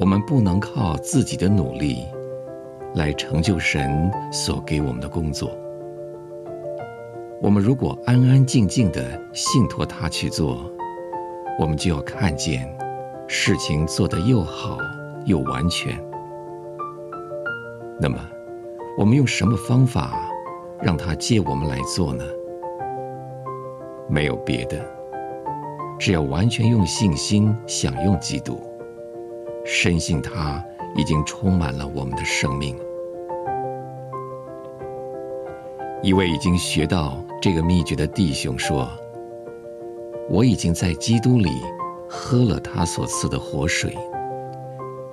我们不能靠自己的努力来成就神所给我们的工作。我们如果安安静静地信托他去做，我们就要看见事情做得又好又完全。那么，我们用什么方法让他借我们来做呢？没有别的，只要完全用信心享用基督，深信他已经充满了我们的生命。一位已经学到这个秘诀的弟兄说：“我已经在基督里喝了他所赐的活水，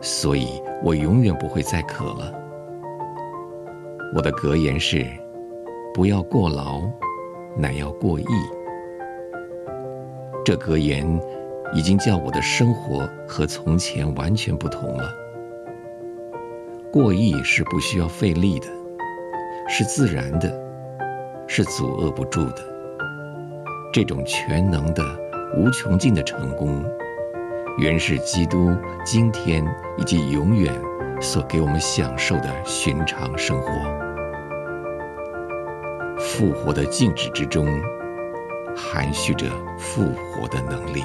所以我永远不会再渴了。”我的格言是：“不要过劳，乃要过易。”这格言已经叫我的生活和从前完全不同了。过易是不需要费力的，是自然的。是阻遏不住的。这种全能的、无穷尽的成功，原是基督今天以及永远所给我们享受的寻常生活。复活的静止之中，含蓄着复活的能力。